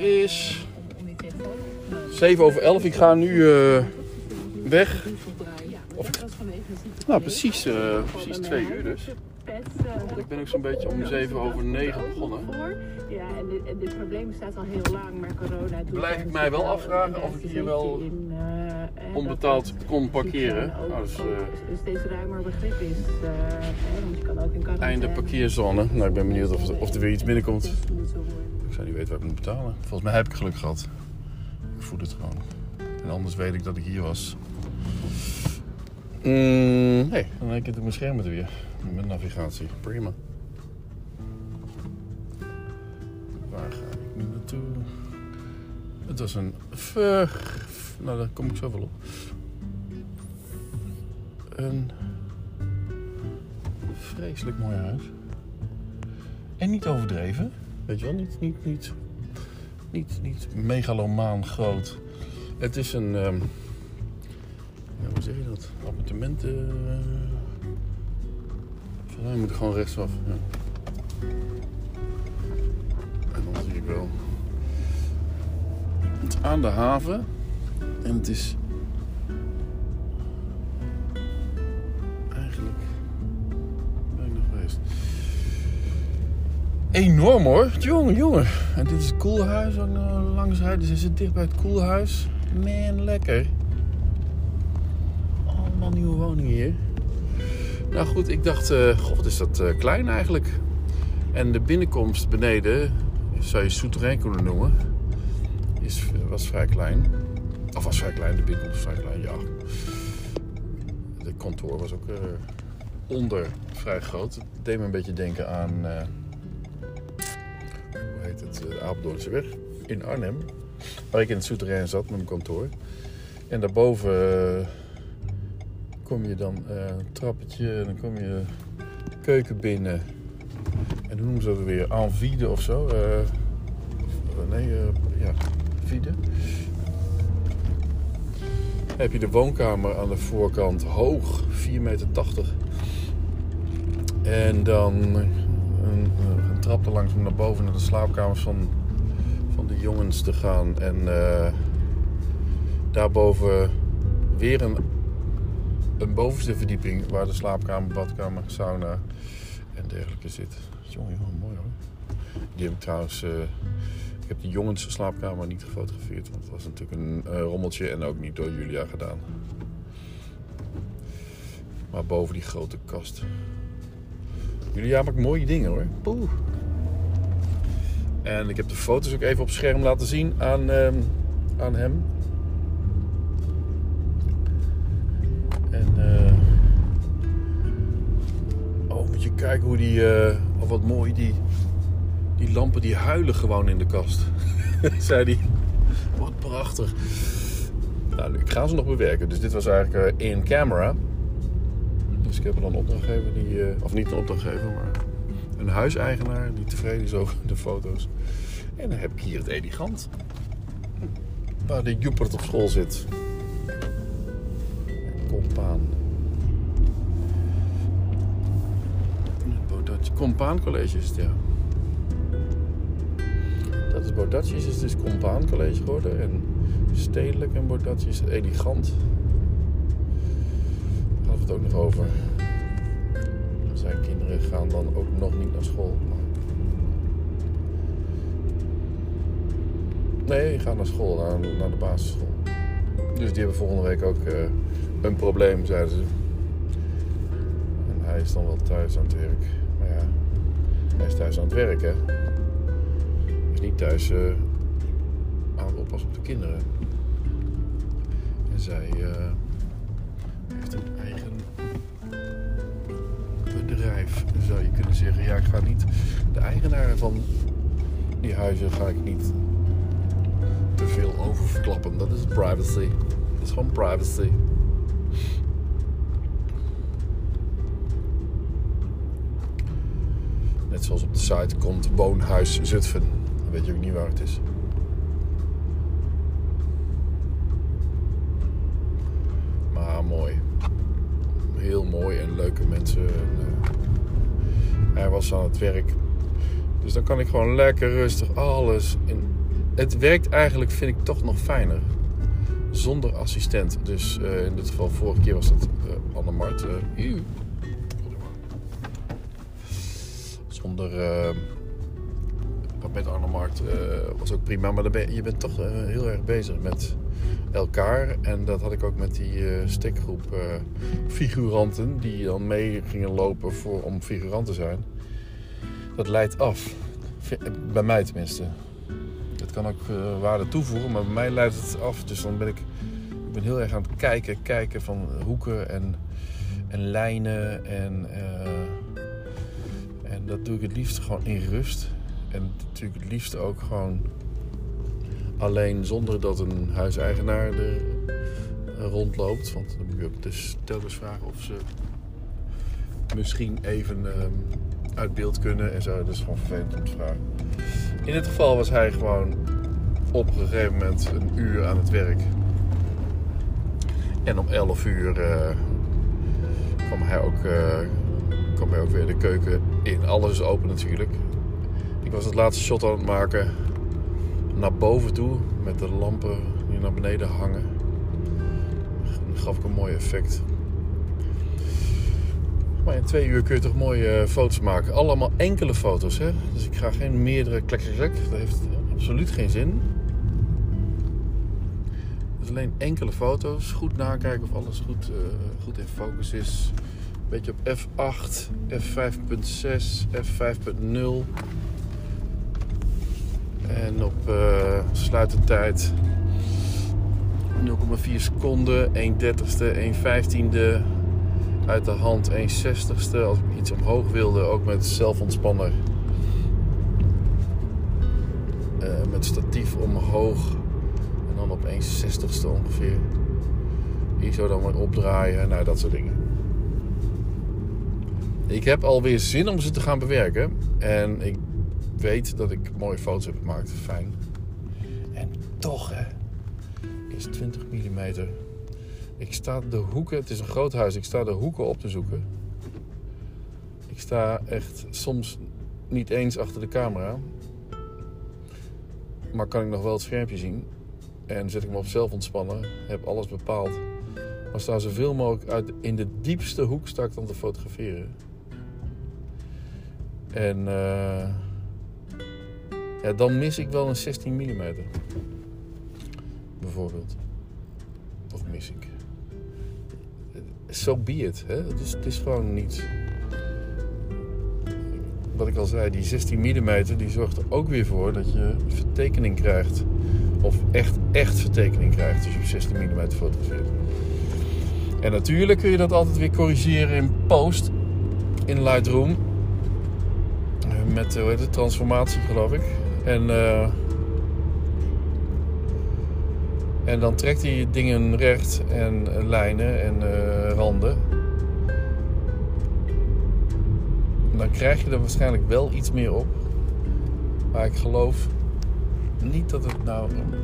is 7 over 11. Ik ga nu eh, weg. Of ik... Nou, precies, eh, precies 2 uur dus. Want ik ben ook zo'n beetje om 7 over 9 begonnen. Ja, en dit, probleem bestaat al heel lang, maar corona doet Blijf ik mij wel afvragen En of ik hier wel eh, Onbetaald kon parkeren. Nou, dus, steeds ruimer begrip is. want je kan ook in. Einde parkeerzone. Nou, ik ben benieuwd of, of er weer iets binnenkomt. Zou niet weten wat ik moet betalen. Volgens mij heb ik geluk gehad. Ik voel het gewoon. En anders weet ik dat ik hier was. Mm, nee, dan heb ik het op mijn scherm weer. Met navigatie. Prima. Waar ga ik nu naartoe? Het was een... ver- Nou, daar kom ik zo wel op. Een vreselijk mooi huis. En niet overdreven. Weet je wel, niet, niet, niet, niet, niet megalomaan groot. Het is een, ehm, ja, hoe zeg je dat? Appartementen. Uh, volgens mij moet gewoon rechtsaf. Ja. En dan zie ik wel. Het is aan de haven. En het is Enorm hoor. Jongen, jongen. En dit is het koelhuis ook nog langs rijden. Ze zit dicht bij het koelhuis. Man, lekker. Allemaal nieuwe woningen hier. Nou goed, ik dacht, eh god, is dat eh, klein eigenlijk. En de binnenkomst beneden, zou je souterrain kunnen noemen, is, was vrij klein. Of was vrij klein, de binnenkomst was vrij klein, ja. Het kantoor was ook eh, onder vrij groot. Het deed me een beetje denken aan... eh, het, de Apeldoornse weg in Arnhem. Waar ik in het souterrain zat met mijn kantoor. En daarboven eh, kom je dan eh, een trappetje en dan kom je keuken binnen. En hoe noemen ze dat weer? En vide of zo? Eh, nee, eh, ja, vide. Heb je de woonkamer aan de voorkant hoog, 4,80 meter. En dan een, een trap er langs om naar boven naar de slaapkamers van, van de jongens te gaan. En eh, daarboven weer een, een bovenste verdieping waar de slaapkamer, badkamer, sauna en dergelijke zit. Jongen, jongen, mooi hoor. Die heb ik trouwens. eh, ik heb de jongens slaapkamer niet gefotografeerd, want het was natuurlijk een eh, rommeltje en ook niet door Julia gedaan. Maar boven die grote kast. Julia maakt mooie dingen hoor. Poeh. En ik heb de foto's ook even op scherm laten zien aan, ehm, aan hem. En eh oh, moet je kijken hoe die, oh wat mooi, die, die lampen die huilen gewoon in de kast. Zei die. Wat prachtig. Nou, ik ga ze nog bewerken. Dus dit was eigenlijk eh, in camera. Dus ik heb dan een opdrachtgever die, eh, of niet een opdrachtgever, maar een huiseigenaar die tevreden is over de foto's. En dan heb ik hier het elegant. Waar de Joepert op school zit. Compaan. Compaan College is het, ja. Dat is Baudatje, is dus Compaan College geworden. En stedelijk en Baudatje is elegant. Ook nog over. Zijn kinderen gaan dan ook nog niet naar school. Nee, gaan naar school, naar, naar de basisschool. Dus die hebben volgende week ook eh, een probleem, zeiden ze. En hij is dan wel thuis aan het werk. Maar ja, hij is thuis aan het werk, hè. Hij is niet thuis eh, aan het oppassen op de kinderen. En zij eh, bedrijf, zou je kunnen zeggen. Ja, ik ga niet... De eigenaar van die huizen ga ik niet te veel over verklappen. Dat is privacy. Dat is gewoon privacy. Net zoals op de site komt Woonhuis Zutphen. Dan weet je ook niet waar het is. Maar mooi. Heel mooi en leuke mensen. En, eh, hij was aan het werk. Dus dan kan ik gewoon lekker rustig alles in het werkt eigenlijk, vind ik, toch nog fijner. Zonder assistent. Dus eh, in dit geval, vorige keer was dat uh, Anne Mart. Uh, zonder. Met Arno Mart was ook prima. Maar je bent toch heel erg bezig met elkaar. En dat had ik ook met die stekgroep figuranten. Die dan mee gingen lopen voor, om figurant te zijn. Dat leidt af. Bij mij tenminste. Het kan ook uh, waarde toevoegen, maar bij mij leidt het af. Dus dan ben ik, ik ben heel erg aan het kijken, kijken van hoeken en, en lijnen. En, uh, en dat doe ik het liefst gewoon in rust. En natuurlijk het liefst ook gewoon alleen zonder dat een huiseigenaar er rondloopt. Want dan moet je ook telkens vragen of ze misschien even um, uit beeld kunnen en zo. Dat is gewoon vervelend om te vragen. In dit geval was hij gewoon op een gegeven moment een uur aan het werk. En om 11 uur uh, kwam, hij ook, uh, kwam hij ook weer de keuken in. Alles is open natuurlijk. Ik was het laatste shot aan het maken naar boven toe met de lampen die naar beneden hangen. Dan gaf ik een mooi effect. Maar in twee uur kun je toch mooie foto's maken. Allemaal enkele foto's, hè? Dus ik ga geen meerdere klek, Dat heeft absoluut geen zin. Dus alleen enkele foto's. Goed nakijken of alles goed, uh, goed in focus is. Beetje op F8, F5.6, F5.0. En op uh, sluitertijd 0,4 seconden, 1 dertigste, 1 vijftiende uit de hand 1 60ste. Als ik iets omhoog wilde, ook met zelfontspanner. Uh, met statief omhoog. En dan op 1 60ste ongeveer. Zo dan weer opdraaien. Nou, dat soort dingen. Ik heb alweer zin om ze te gaan bewerken. En ik weet dat ik mooie foto's heb gemaakt. Fijn. En toch, hè, is 20 mm ik sta de hoeken, het is een groot huis, ik sta de hoeken op te zoeken. Ik sta echt soms niet eens achter de camera. Maar kan ik nog wel het schermpje zien. En zet ik me op zelf ontspannen, heb alles bepaald. Maar sta zoveel mogelijk uit, in de diepste hoek sta ik dan te fotograferen. En uh, ja, dan mis ik wel een 16 mm. Bijvoorbeeld. Of mis ik so be it. Hè? Het, is, het is gewoon niet... Wat ik al zei, die 16 mm die zorgt er ook weer voor dat je vertekening krijgt. Of echt, echt vertekening krijgt als je op 16 mm fotografeert. En natuurlijk kun je dat altijd weer corrigeren in post. In Lightroom. Met, hoe heet het, transformatie geloof ik. En... Uh, En dan trekt hij dingen recht en eh, lijnen en uh, randen. Dan krijg je er waarschijnlijk wel iets meer op. Maar ik geloof niet dat het nou een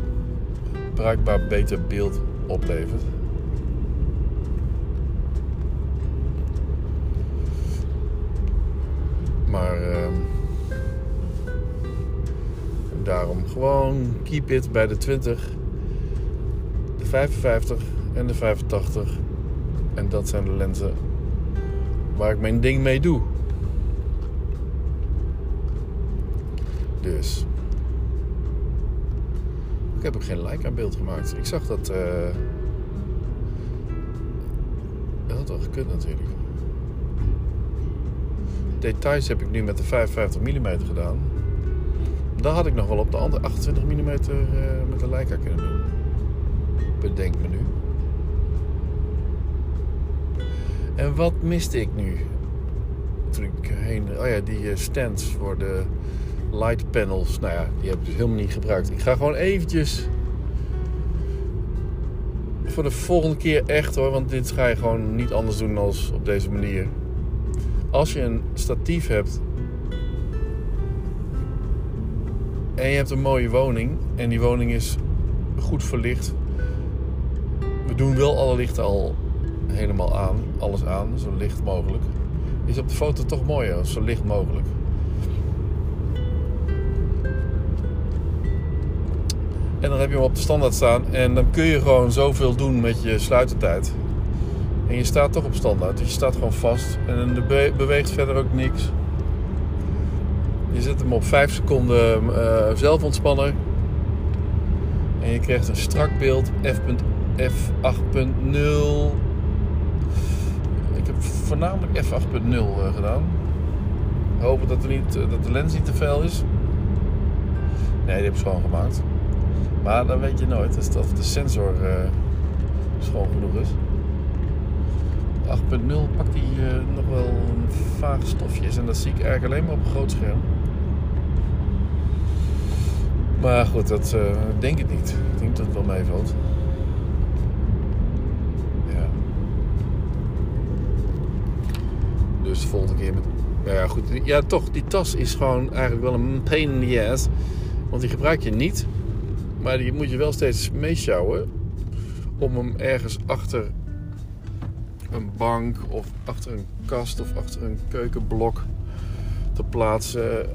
bruikbaar beter beeld oplevert. Maar uh, daarom gewoon keep it bij de 20 55 en de 85. En dat zijn de lenzen waar ik mijn ding mee doe. Dus. Ik heb ook geen like aan beeld gemaakt. Ik zag dat. Uh, dat had wel gekund natuurlijk. Details heb ik nu met de 55 mm gedaan. Daar had ik nog wel op de andere 28 mm uh, met de Leica kunnen doen bedenk me nu. En wat miste ik nu? Toen ik heen... Oh ja, die eh, stands voor de light panels. Nou ja, die heb ik dus helemaal niet gebruikt. Ik ga gewoon eventjes... Voor de volgende keer echt hoor. Want dit ga je gewoon niet anders doen als op deze manier. Als je een statief hebt... En je hebt een mooie woning. En die woning is goed verlicht doen wel alle lichten al helemaal aan. Alles aan, zo licht mogelijk. Is op de foto toch mooier, zo licht mogelijk. En dan heb je hem op de standaard staan. En dan kun je gewoon zoveel doen met je sluitertijd. En je staat toch op standaard. Dus je staat gewoon vast. En er be- beweegt verder ook niks. Je zet hem op 5 seconden eh, zelfontspanner. En je krijgt een strak beeld. F.F8.0. Ik heb voornamelijk F8.0 eh, gedaan. Hopen dat, niet, eh, dat de lens niet te fel is. Nee, die heb ik schoon gemaakt. Maar dan weet je nooit dus dat de sensor schoon genoeg is. 8.0 pakt eh, nog wel vage stofjes. En dat zie ik eigenlijk alleen maar op een groot scherm. Maar goed, dat eh, denk ik niet. Ik denk dat het wel meevalt. Ja. Dus de volgende keer met... Ja, goed. Ja, toch. Die tas is gewoon eigenlijk wel een pain in the ass. Want die gebruik je niet. Maar die moet je wel steeds meeschouwen. Om hem ergens achter een bank of achter een kast of achter een keukenblok te plaatsen.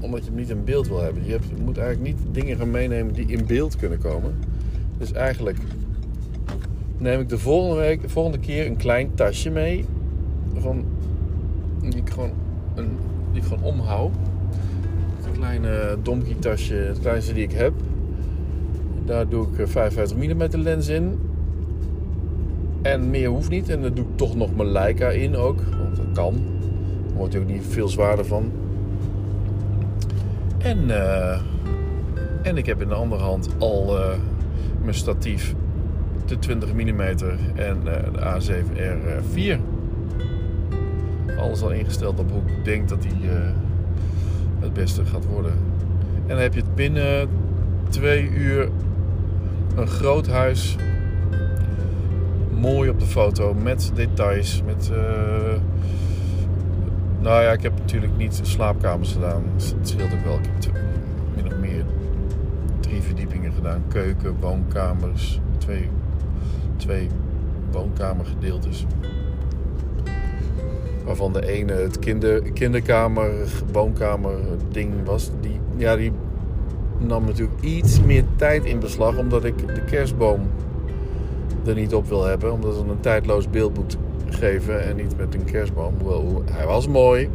Omdat je hem niet in beeld wil hebben. Je, hebt, moet eigenlijk niet dingen gaan meenemen die in beeld kunnen komen. Dus eigenlijk neem ik de volgende, week, de volgende keer een klein tasje mee. Van, die ik gewoon, een, die ik gewoon omhoud. Een kleine donkey tasje, het kleinste die ik heb. Daar doe ik eh, 55 mm lens in. En meer hoeft niet. En daar doe ik toch nog mijn Leica in ook. Want dat kan. Daar wordt hij ook niet veel zwaarder van. En, eh, en ik heb in de andere hand al eh, mijn statief. De 20 mm en eh, de A7R4. Alles al ingesteld op hoe ik denk dat die het beste gaat worden. En dan heb je het binnen twee uur een groot huis mooi op de foto met details. Met, nou ja, ik heb natuurlijk niet slaapkamers gedaan. Dus het scheelt ook wel. Ik heb min of meer drie verdiepingen gedaan: keuken, woonkamers, twee, twee woonkamergedeeltes. Waarvan de ene het kinder, kinderkamer, woonkamer ding was. Die, ja, die nam natuurlijk iets meer tijd in beslag. Omdat ik de kerstboom er niet op wil hebben. Omdat het een tijdloos beeld moet geven en niet met een kerstboom. Hij was mooi.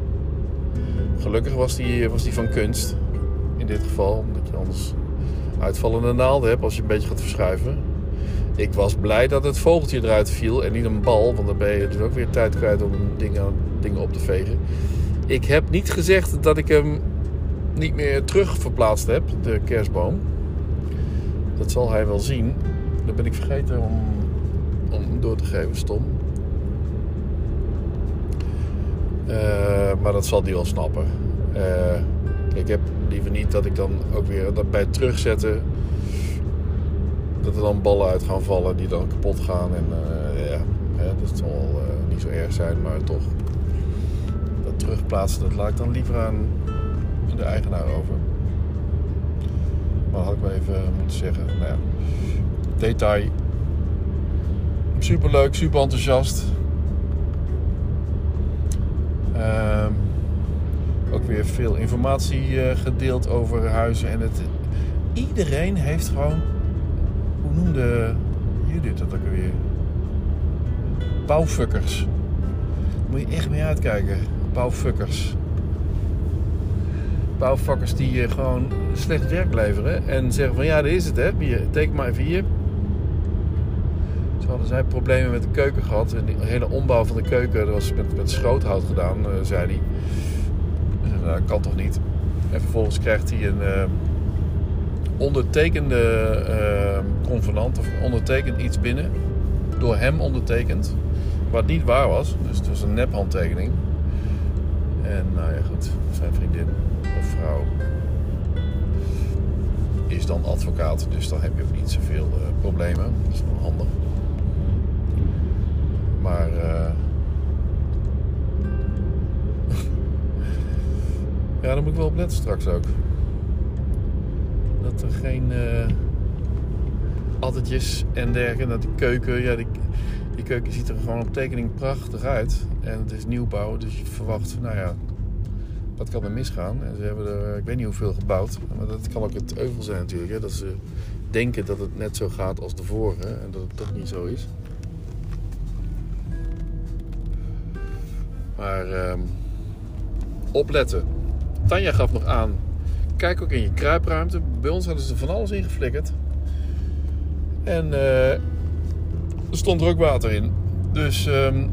Gelukkig was die, was die van kunst. In dit geval. Omdat je anders uitvallende naalden hebt als je een beetje gaat verschuiven. Ik was blij dat het vogeltje eruit viel en niet een bal. Want dan ben je dus ook weer tijd kwijt om dingen, dingen op te vegen. Ik heb niet gezegd dat ik hem niet meer terug verplaatst heb. De kerstboom. Dat zal hij wel zien. Dat ben ik vergeten om, om door te geven, stom. Eh, maar dat zal hij wel snappen. Eh, ik heb liever niet dat ik dan ook weer dat bij terugzetten. dat er dan ballen uit gaan vallen die dan kapot gaan. En eh, ja, hè, dat zal eh, niet zo erg zijn, maar toch. Dat terugplaatsen, dat laat ik dan liever aan de eigenaar over. Maar had ik wel even moeten zeggen. Nou ja, detail. Super leuk, super enthousiast. Ehm, ook weer veel informatie eh, gedeeld over huizen. En het, iedereen heeft gewoon. Hoe noemde Judith dat ook alweer? Bouwfuckers. Moet je echt mee uitkijken. Bouwfuckers. Bouwvakkers die eh, gewoon slecht werk leveren. En zeggen van ja, dit is het hè. Teken maar even hier. Hadden zij problemen met de keuken gehad. En die hele ombouw van de keuken dat was met, met schroothout gedaan, eh, zei hij. Nou, kan toch niet. En vervolgens krijgt hij een eh, ondertekende eh, convenant of ondertekend iets binnen. Door hem ondertekend. Wat niet waar was. Dus het was een nephandtekening. En nou ja, goed. Zijn vriendin of vrouw is dan advocaat. Dus dan heb je ook niet zoveel eh, problemen. Dat is wel handig. Maar... eh, ja, daar moet ik wel op letten straks ook. Dat er geen uh, en dergelijke. Dat die keuken, ja, die, die keuken ziet er gewoon op tekening prachtig uit. En het is nieuwbouw, dus je verwacht, nou ja, wat kan er misgaan? En ze hebben er, ik weet niet hoeveel gebouwd. Maar dat kan ook het euvel zijn natuurlijk. Hè? Dat ze denken dat het net zo gaat als de vorige en dat het toch niet zo is. Maar ehm, opletten. Tanja gaf nog aan. Kijk ook in je kruipruimte. Bij ons hadden ze van alles ingeflikkerd. En eh, er stond er water in. Dus ehm,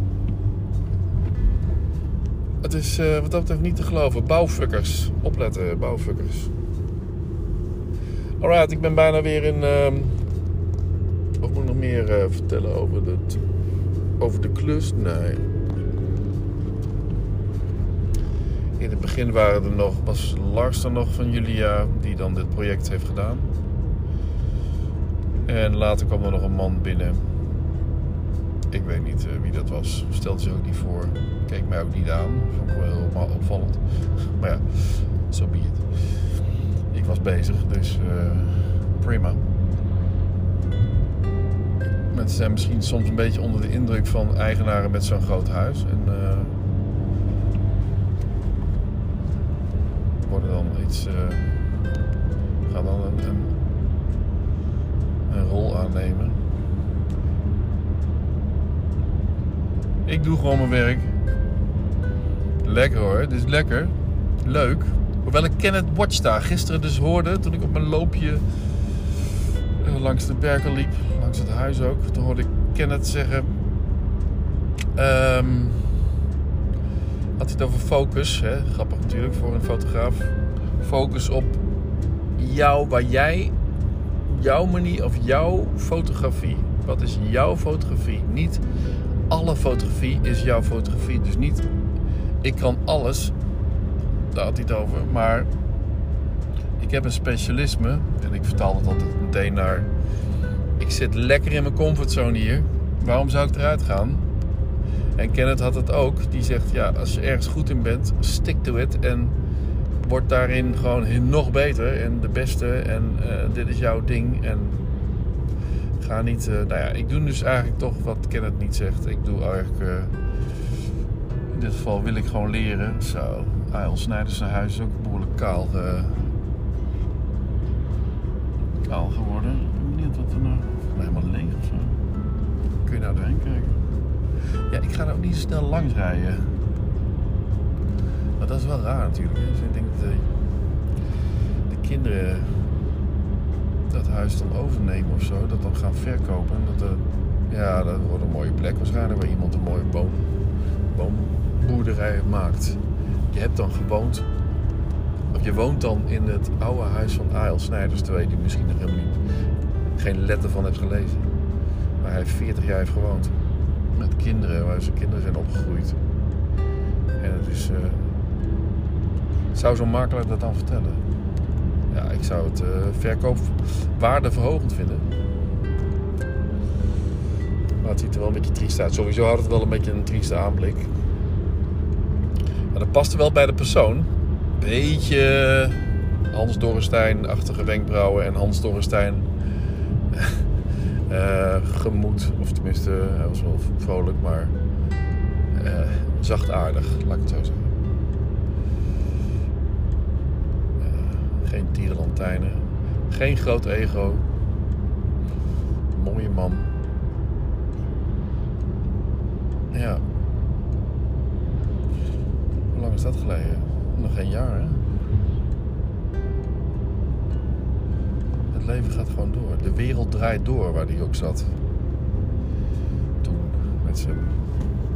het is eh, wat dat betreft niet te geloven. Bouwfuckers. Opletten, bouwfuckers. Alright, ik ben bijna weer in. wat moet ik nog meer eh, vertellen over, het, over de klus? Nee. In het begin waren er nog, was Lars er nog van Julia, die dan dit project heeft gedaan. En later kwam er nog een man binnen. Ik weet niet eh, wie dat was. Stelde zich ook niet voor. Keek mij ook niet aan. Vond ik wel heel opvallend. Maar ja, zo so be. Ik was bezig, dus eh, prima. Mensen zijn misschien soms een beetje onder de indruk van eigenaren met zo'n groot huis. En eh, worden dan iets. eh, gaan dan een, een, rol aannemen. Ik doe gewoon mijn werk. Lekker hoor, dit is lekker. Leuk. Hoewel ik Kenneth Watch daar gisteren dus hoorde toen ik op mijn loopje eh, langs de berken liep, langs het huis ook. Toen hoorde ik Kenneth zeggen. ehm, had hij het over focus, hè? grappig natuurlijk voor een fotograaf. Focus op jou, waar jij, jouw manier of jouw fotografie. Wat is jouw fotografie? Niet alle fotografie is jouw fotografie. Dus niet, ik kan alles, daar had hij het over. Maar ik heb een specialisme en ik vertaal het altijd meteen naar. Ik zit lekker in mijn comfortzone hier. Waarom zou ik eruit gaan? En Kenneth had het ook. Die zegt: ja, als je ergens goed in bent, stick to it. En word daarin gewoon nog beter en de beste. En eh, dit is jouw ding. En ga niet. eh, nou ja, ik doe dus eigenlijk toch wat Kenneth niet zegt. Ik doe eigenlijk. eh, in dit geval wil ik gewoon leren. Zo. Ail Snijders zijn huis is ook behoorlijk kaal. kaal geworden. Ik ben benieuwd wat er nou. Helemaal leeg of zo. Kun je nou doorheen kijken? Ja, ik ga er ook niet snel langs rijden. Maar dat is wel raar natuurlijk. Hè? Dus ik denk dat de, de kinderen dat huis dan overnemen of zo. Dat dan gaan verkopen. En dat er, ja, dat wordt een mooie plek waarschijnlijk. Waar iemand een mooie boom, boomboerderij maakt. Je hebt dan gewoond. Of je woont dan in het oude huis van A.L. Snijders. Terwijl je die misschien nog helemaal niet, geen letter van hebt gelezen. Waar hij 40 jaar heeft gewoond. Met kinderen, waar zijn kinderen zijn opgegroeid. En het is. eh, zou zo'n makelaar dat dan vertellen? Ja, ik zou het eh verkoopwaardeverhogend vinden. Maar het ziet er wel een beetje triest uit. Sowieso had het wel een beetje een trieste aanblik. Maar dat paste wel bij de persoon. Beetje Hans Dorrestein-achtige wenkbrauwen en Hans Dorrestein eh, gemoed. Of tenminste, hij was wel vrolijk, maar eh, zachtaardig, laat ik het zo zeggen. Geen tierenlantijnen, geen groot ego. Mooie man. Ja. Hoe lang is dat geleden? Nog geen jaar, hè? Het leven gaat gewoon door. De wereld draait door waar hij ook zat. Toen met zijn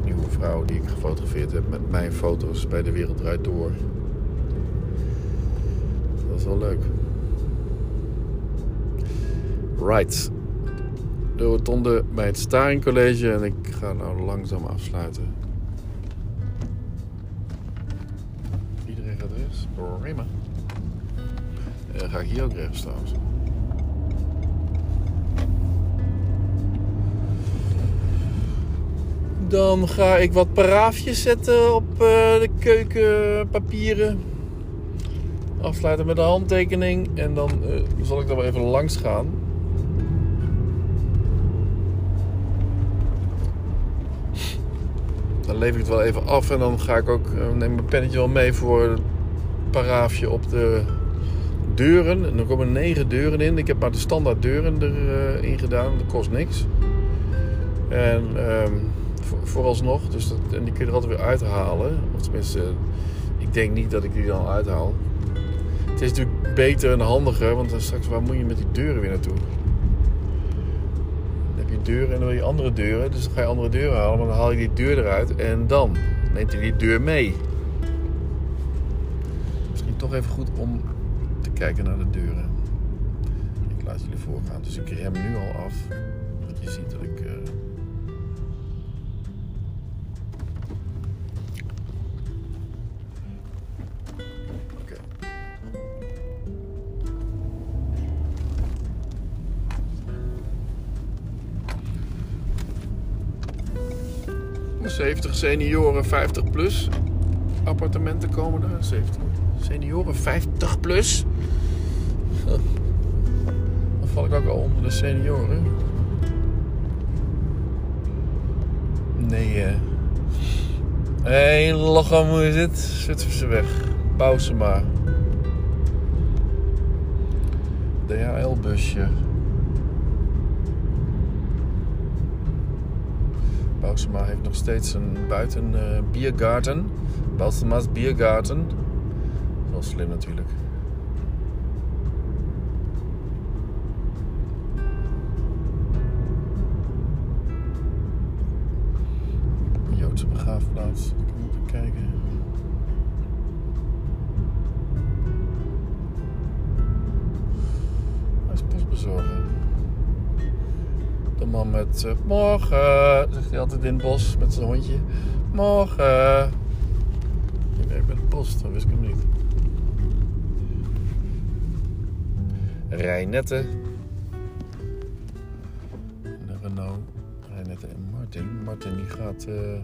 nieuwe vrouw die ik gefotografeerd heb met mijn foto's bij de wereld draait door. Dat was wel leuk. Right. De rotonde bij het Staring College en ik ga nou langzaam afsluiten. Iedereen gaat rechts. Prima. En dan ga ik hier ook rechts trouwens. Dan ga ik wat paraafjes zetten op eh, de keukenpapieren. Afsluiten met de handtekening. En dan eh, zal ik er wel even langs gaan. Dan lever ik het wel even af. En dan ga ik ook, eh, neem mijn pennetje wel mee voor het paraafje op de deuren. En er komen negen deuren in. Ik heb maar de standaard deuren erin gedaan. Dat kost niks. En ehm, voor, vooralsnog. Dus dat, en die kun je er altijd weer uithalen. Of tenminste, ik denk niet dat ik die dan uithaal. Het is natuurlijk beter en handiger. Want straks, waar moet je met die deuren weer naartoe? Dan heb je deuren en dan wil je andere deuren. Dus dan ga je andere deuren halen. Maar dan haal je die deur eruit. En dan neemt hij die deur mee. Misschien toch even goed om te kijken naar de deuren. Ik laat jullie voorgaan. Dus ik rem nu al af. Je ziet dat ik... 70 senioren 50 plus appartementen komen er. 70 senioren 50 plus. Dan val ik ook al onder de senioren. Nee, eh. Hé, hey, Lochem, hoe is het? Zwitserse weg. Bousema. DHL-busje. Bousema heeft nog steeds een buiten uh, biergarten. Bousema's biergarten. Wel slim natuurlijk. Joodse begraafplaats. Ik moet even kijken. Hij is postbezorger. De man met uh, morgen, zegt hij altijd in het bos met zijn hondje. Morgen. Ik werk bij de post, dat wist ik hem niet. Rijnette. De Renault. Rijnette en Martin. Martin die gaat, uh,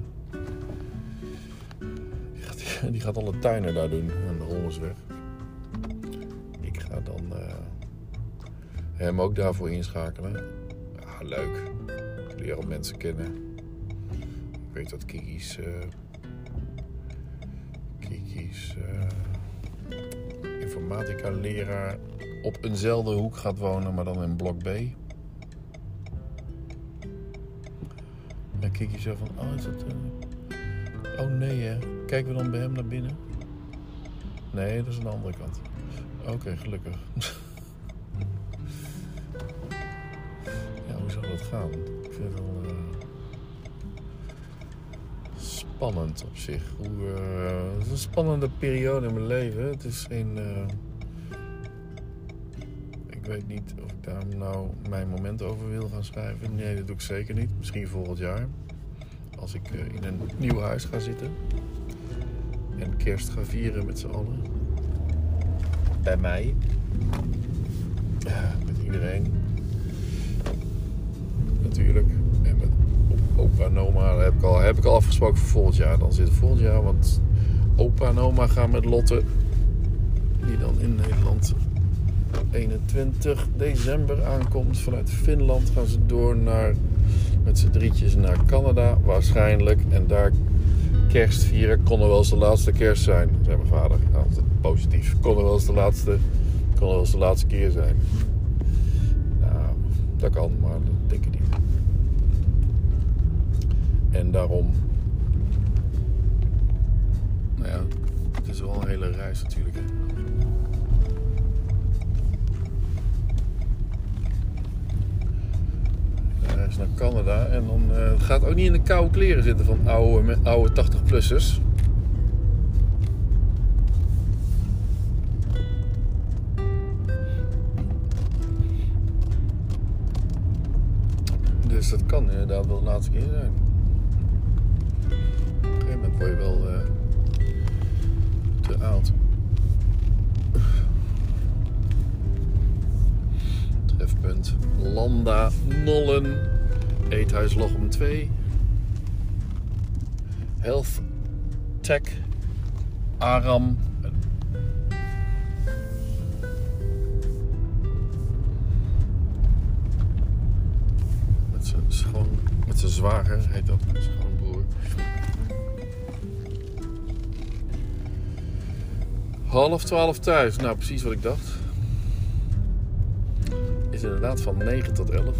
die gaat, die gaat alle tuinen daar doen aan de Holmersweg. Ik ga dan uh, hem ook daarvoor inschakelen leuk. Ik leer al mensen kennen. Ik weet dat Kiki's. Uh, Kiki's. Uh, informatica-leraar op eenzelfde hoek gaat wonen, maar dan in blok B. En Kiki zo van: Oh, is dat. Uh... Oh nee, hè? Kijken we dan bij hem naar binnen? Nee, dat is aan de andere kant. Oké, gelukkig. gaan? Ik vind het wel uh, spannend op zich. Hoe, uh, het is een spannende periode in mijn leven. Het is geen. Uh, ik weet niet of ik daar nou mijn moment over wil gaan schrijven. Nee, dat doe ik zeker niet. Misschien volgend jaar. Als ik in een nieuw huis ga zitten. En kerst ga vieren met z'n allen. Bij mij. met iedereen natuurlijk. En met opa en oma heb ik, al, heb ik al afgesproken voor volgend jaar. Dan zit volgend jaar, want opa en oma gaan met Lotte, die dan in Nederland 21 december aankomt vanuit Finland, gaan ze door naar, met z'n drietjes naar Canada waarschijnlijk. En daar kerst vieren kon er wel eens de laatste kerst zijn, zei mijn vader. Altijd positief. Kon wel eens de laatste, kon er wel eens de laatste keer zijn. Nou, dat kan, maar dat denk ik niet. En daarom. Nou ja, het is wel een hele reis natuurlijk. Reis naar Canada. En dan uh, gaat ook niet in de koude kleren zitten van oude, oude 80-plussers. Dus dat kan inderdaad wel de laatste keer zijn Landa Nollen. Eethuis Lochem 2. Health Tech Aram. Met zijn schoon, met zijn zwager heet dat, schoonbroer. Half twaalf thuis. Nou, precies wat ik dacht. Is inderdaad van 9 tot 11.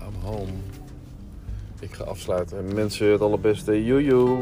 I'm home. Ik ga afsluiten. Mensen, het allerbeste. Joejoe.